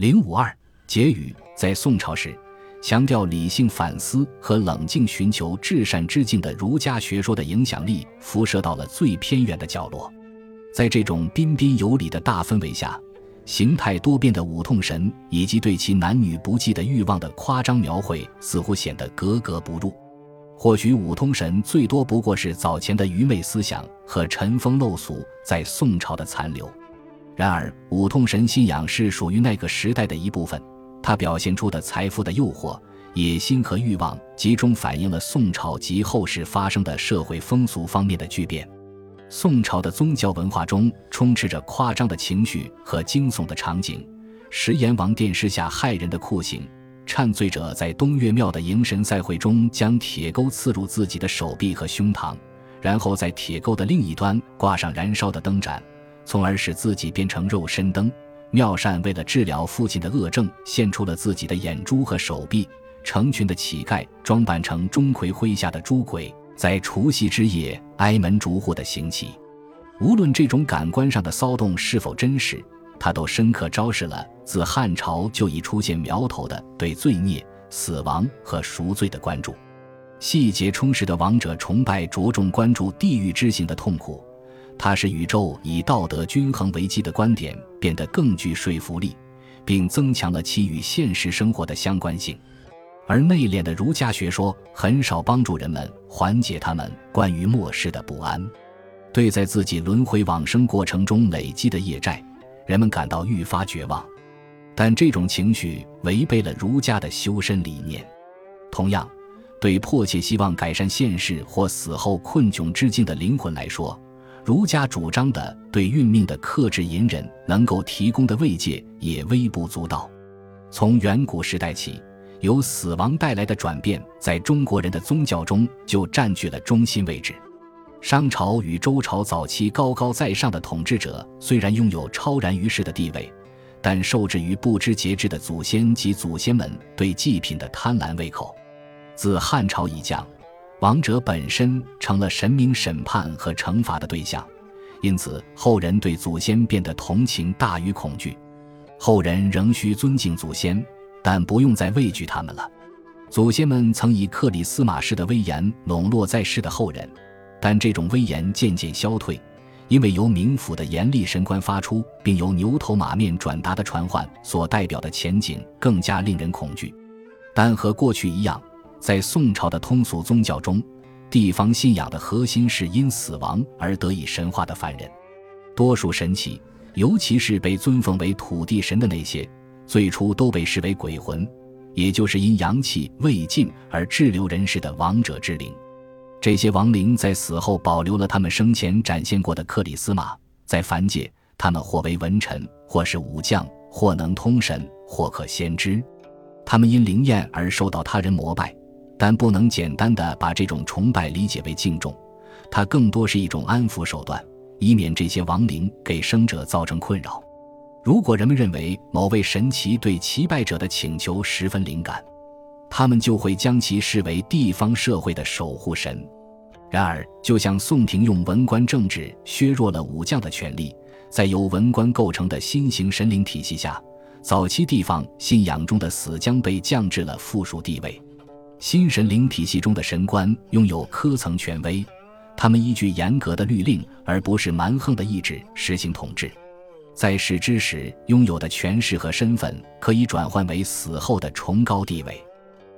零五二结语，在宋朝时，强调理性反思和冷静寻求至善之境的儒家学说的影响力辐射到了最偏远的角落。在这种彬彬有礼的大氛围下，形态多变的五痛神以及对其男女不羁的欲望的夸张描绘，似乎显得格格不入。或许五通神最多不过是早前的愚昧思想和尘风陋俗在宋朝的残留。然而，五通神信仰是属于那个时代的一部分，它表现出的财富的诱惑、野心和欲望，集中反映了宋朝及后世发生的社会风俗方面的巨变。宋朝的宗教文化中充斥着夸张的情绪和惊悚的场景，食阎王殿施下害人的酷刑。忏罪者在东岳庙的迎神赛会中，将铁钩刺入自己的手臂和胸膛，然后在铁钩的另一端挂上燃烧的灯盏，从而使自己变成肉身灯。妙善为了治疗父亲的恶症，献出了自己的眼珠和手臂。成群的乞丐装扮成钟馗麾下的诸鬼，在除夕之夜挨门逐户的行乞。无论这种感官上的骚动是否真实。他都深刻昭示了自汉朝就已出现苗头的对罪孽、死亡和赎罪的关注。细节充实的王者崇拜着重关注地狱之行的痛苦，它使宇宙以道德均衡为基的观点变得更具说服力，并增强了其与现实生活的相关性。而内敛的儒家学说很少帮助人们缓解他们关于末世的不安，对在自己轮回往生过程中累积的业债。人们感到愈发绝望，但这种情绪违背了儒家的修身理念。同样，对迫切希望改善现世或死后困窘之境的灵魂来说，儒家主张的对运命的克制隐忍能够提供的慰藉也微不足道。从远古时代起，由死亡带来的转变，在中国人的宗教中就占据了中心位置。商朝与周朝早期高高在上的统治者，虽然拥有超然于世的地位，但受制于不知节制的祖先及祖先们对祭品的贪婪胃口。自汉朝以降，王者本身成了神明审判和惩罚的对象，因此后人对祖先变得同情大于恐惧。后人仍需尊敬祖先，但不用再畏惧他们了。祖先们曾以克里斯马式的威严笼络在世的后人。但这种威严渐渐消退，因为由冥府的严厉神官发出，并由牛头马面转达的传唤所代表的前景更加令人恐惧。但和过去一样，在宋朝的通俗宗教中，地方信仰的核心是因死亡而得以神化的凡人。多数神祇，尤其是被尊奉为土地神的那些，最初都被视为鬼魂，也就是因阳气未尽而滞留人世的亡者之灵。这些亡灵在死后保留了他们生前展现过的克里斯玛，在凡界，他们或为文臣，或是武将，或能通神，或可先知。他们因灵验而受到他人膜拜，但不能简单的把这种崇拜理解为敬重，它更多是一种安抚手段，以免这些亡灵给生者造成困扰。如果人们认为某位神祇对祈拜者的请求十分灵感，他们就会将其视为地方社会的守护神。然而，就像宋廷用文官政治削弱了武将的权力，在由文官构成的新型神灵体系下，早期地方信仰中的死将被降至了附属地位。新神灵体系中的神官拥有科层权威，他们依据严格的律令，而不是蛮横的意志实行统治。在世之时拥有的权势和身份，可以转换为死后的崇高地位。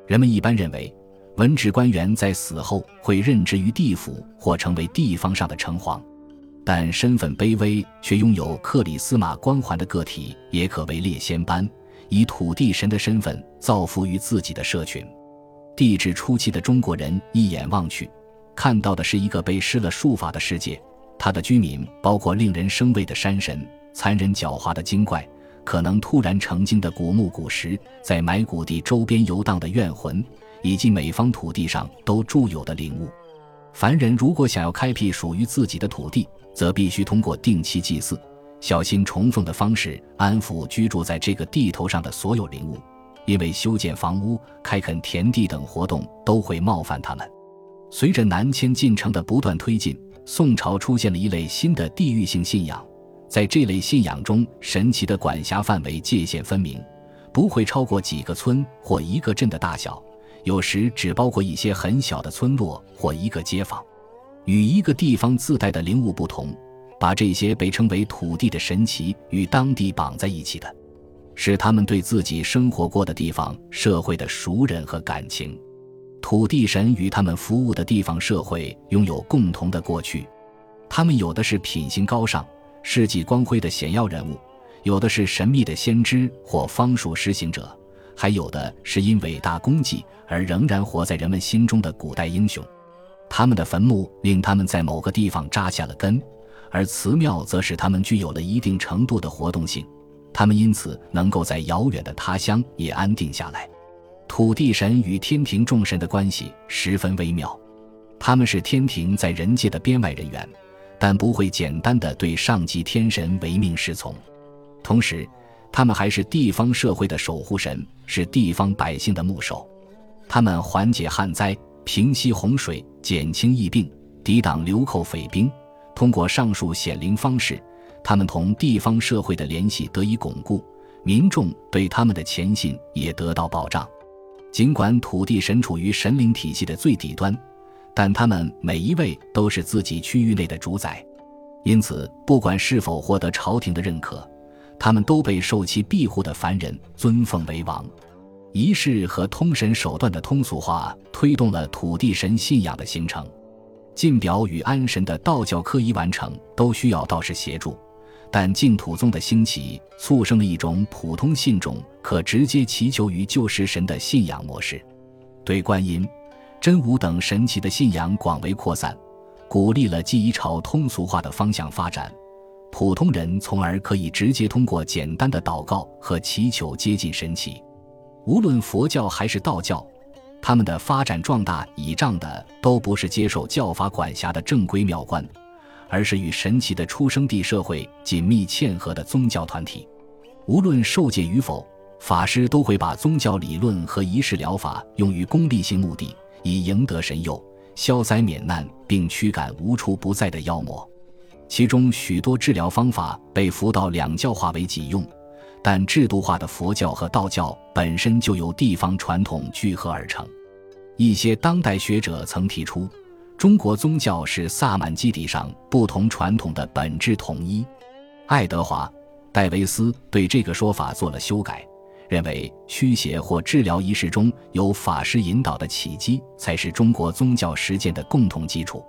人们一般认为，文职官员在死后会任职于地府或成为地方上的城隍，但身份卑微却拥有克里斯玛光环的个体也可为列仙班，以土地神的身份造福于自己的社群。地质初期的中国人一眼望去，看到的是一个被施了术法的世界，它的居民包括令人生畏的山神、残忍狡猾的精怪。可能突然成精的古木古石，在埋骨地周边游荡的怨魂，以及每方土地上都住有的灵物。凡人如果想要开辟属于自己的土地，则必须通过定期祭祀、小心崇奉的方式安抚居住在这个地头上的所有灵物，因为修建房屋、开垦田地等活动都会冒犯他们。随着南迁进程的不断推进，宋朝出现了一类新的地域性信仰。在这类信仰中，神奇的管辖范围界限分明，不会超过几个村或一个镇的大小，有时只包括一些很小的村落或一个街坊。与一个地方自带的灵物不同，把这些被称为土地的神奇与当地绑在一起的，是他们对自己生活过的地方社会的熟人和感情。土地神与他们服务的地方社会拥有共同的过去，他们有的是品行高尚、事迹光辉的显要人物，有的是神秘的先知或方术施行者，还有的是因伟大功绩而仍然活在人们心中的古代英雄。他们的坟墓令他们在某个地方扎下了根，而祠庙则使他们具有了一定程度的活动性，他们因此能够在遥远的他乡也安定下来。土地神与天庭众神的关系十分微妙，他们是天庭在人界的编外人员，但不会简单的对上级天神唯命是从。同时，他们还是地方社会的守护神，是地方百姓的牧首，他们缓解旱灾。平息洪水，减轻疫病，抵挡流寇匪兵。通过上述显灵方式，他们同地方社会的联系得以巩固，民众对他们的虔信也得到保障。尽管土地神处于神灵体系的最底端，但他们每一位都是自己区域内的主宰，因此不管是否获得朝廷的认可，他们都被受其庇护的凡人尊奉为王。仪式和通神手段的通俗化推动了土地神信仰的形成。进表与安神的道教科仪完成都需要道士协助，但净土宗的兴起促生了一种普通信众可直接祈求于救世神的信仰模式。对观音、真武等神奇的信仰广为扩散，鼓励了记忆朝通俗化的方向发展。普通人从而可以直接通过简单的祷告和祈求接近神奇。无论佛教还是道教，他们的发展壮大倚仗的都不是接受教法管辖的正规庙观，而是与神奇的出生地社会紧密嵌合的宗教团体。无论受戒与否，法师都会把宗教理论和仪式疗法用于功利性目的，以赢得神佑、消灾免难，并驱赶无处不在的妖魔。其中许多治疗方法被佛道两教化为己用。但制度化的佛教和道教本身就由地方传统聚合而成。一些当代学者曾提出，中国宗教是萨满基底上不同传统的本质统一。爱德华·戴维斯对这个说法做了修改，认为驱邪或治疗仪式中有法师引导的契机才是中国宗教实践的共同基础。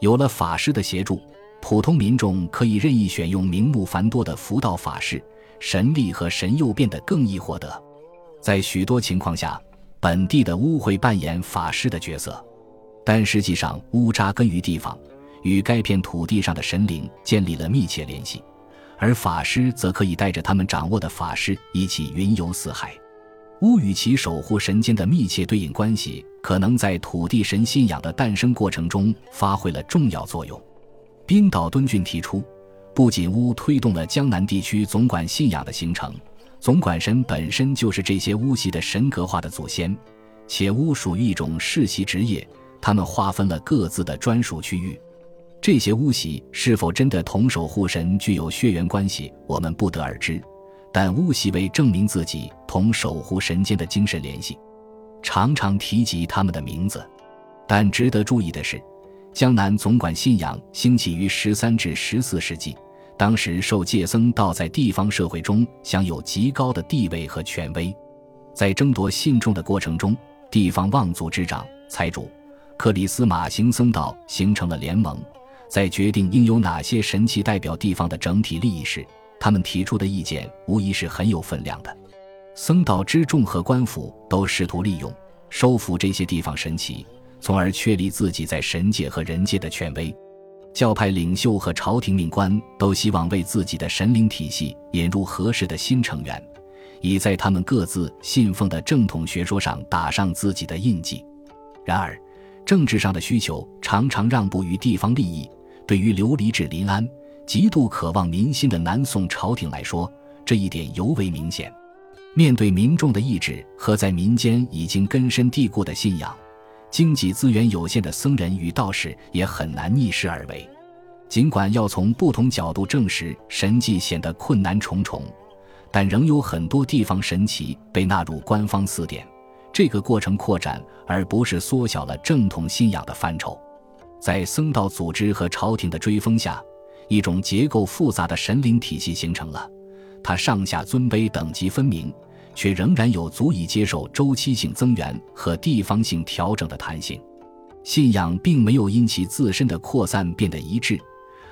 有了法师的协助，普通民众可以任意选用名目繁多的佛道法事。神力和神佑变得更易获得，在许多情况下，本地的巫会扮演法师的角色，但实际上巫扎根于地方，与该片土地上的神灵建立了密切联系，而法师则可以带着他们掌握的法师一起云游四海。巫与其守护神间的密切对应关系，可能在土地神信仰的诞生过程中发挥了重要作用。冰岛敦俊提出。不仅巫推动了江南地区总管信仰的形成，总管神本身就是这些巫系的神格化的祖先，且巫属于一种世袭职业，他们划分了各自的专属区域。这些巫系是否真的同守护神具有血缘关系，我们不得而知。但巫系为证明自己同守护神间的精神联系，常常提及他们的名字。但值得注意的是，江南总管信仰兴起于十三至十四世纪。当时受戒僧道在地方社会中享有极高的地位和权威，在争夺信众的过程中，地方望族之长、财主克里斯马行僧道形成了联盟，在决定应有哪些神奇代表地方的整体利益时，他们提出的意见无疑是很有分量的。僧道之众和官府都试图利用、收服这些地方神奇，从而确立自己在神界和人界的权威。教派领袖和朝廷命官都希望为自己的神灵体系引入合适的新成员，以在他们各自信奉的正统学说上打上自己的印记。然而，政治上的需求常常让步于地方利益。对于流离至临安、极度渴望民心的南宋朝廷来说，这一点尤为明显。面对民众的意志和在民间已经根深蒂固的信仰。经济资源有限的僧人与道士也很难逆势而为，尽管要从不同角度证实神迹显得困难重重，但仍有很多地方神奇被纳入官方词典。这个过程扩展，而不是缩小了正统信仰的范畴。在僧道组织和朝廷的追封下，一种结构复杂的神灵体系形成了。它上下尊卑等级分明，却仍然有足以接受周期性增援和地方性调整的弹性。信仰并没有因其自身的扩散变得一致，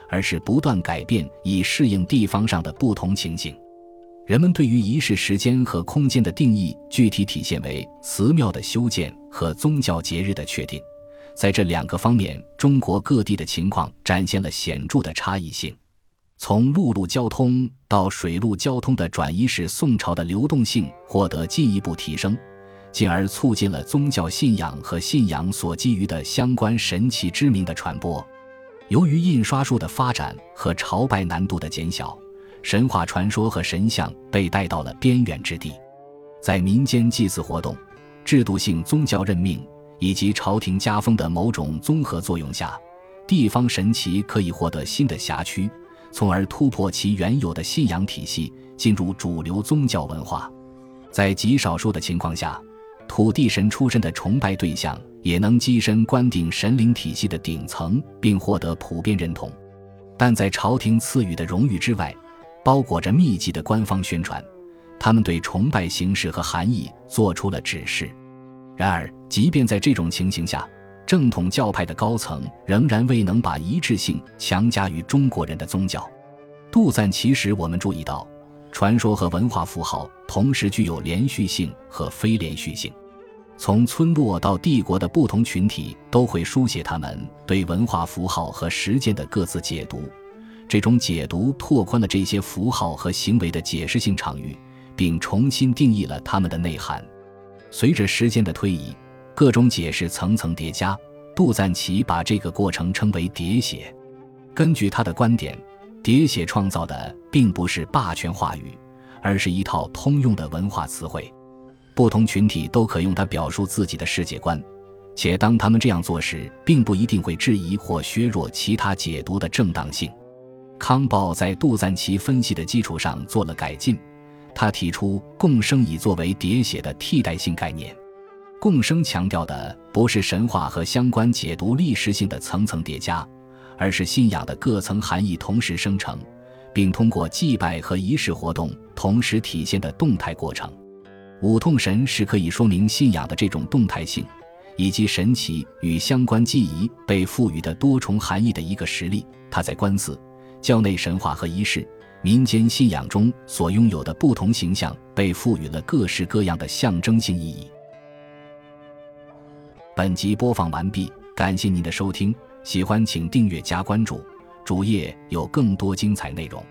而是不断改变以适应地方上的不同情形。人们对于仪式时间和空间的定义，具体体现为祠庙的修建和宗教节日的确定。在这两个方面，中国各地的情况展现了显著的差异性。从陆路交通到水路交通的转移，使宋朝的流动性获得进一步提升，进而促进了宗教信仰和信仰所基于的相关神奇之名的传播。由于印刷术的发展和朝拜难度的减小。神话传说和神像被带到了边远之地，在民间祭祀活动、制度性宗教任命以及朝廷加封的某种综合作用下，地方神奇可以获得新的辖区，从而突破其原有的信仰体系，进入主流宗教文化。在极少数的情况下，土地神出身的崇拜对象也能跻身官定神灵体系的顶层，并获得普遍认同。但在朝廷赐予的荣誉之外，包裹着密集的官方宣传，他们对崇拜形式和含义做出了指示。然而，即便在这种情形下，正统教派的高层仍然未能把一致性强加于中国人的宗教。杜赞奇时，我们注意到，传说和文化符号同时具有连续性和非连续性。从村落到帝国的不同群体都会书写他们对文化符号和实践的各自解读。这种解读拓宽了这些符号和行为的解释性场域，并重新定义了它们的内涵。随着时间的推移，各种解释层层叠加。杜赞奇把这个过程称为“叠写”。根据他的观点，叠写创造的并不是霸权话语，而是一套通用的文化词汇。不同群体都可用它表述自己的世界观，且当他们这样做时，并不一定会质疑或削弱其他解读的正当性。康鲍在杜赞奇分析的基础上做了改进，他提出共生以作为叠写的替代性概念。共生强调的不是神话和相关解读历史性的层层叠加，而是信仰的各层含义同时生成，并通过祭拜和仪式活动同时体现的动态过程。五痛神是可以说明信仰的这种动态性，以及神奇与相关记忆被赋予的多重含义的一个实例。他在观寺。教内神话和仪式、民间信仰中所拥有的不同形象，被赋予了各式各样的象征性意义。本集播放完毕，感谢您的收听，喜欢请订阅加关注，主页有更多精彩内容。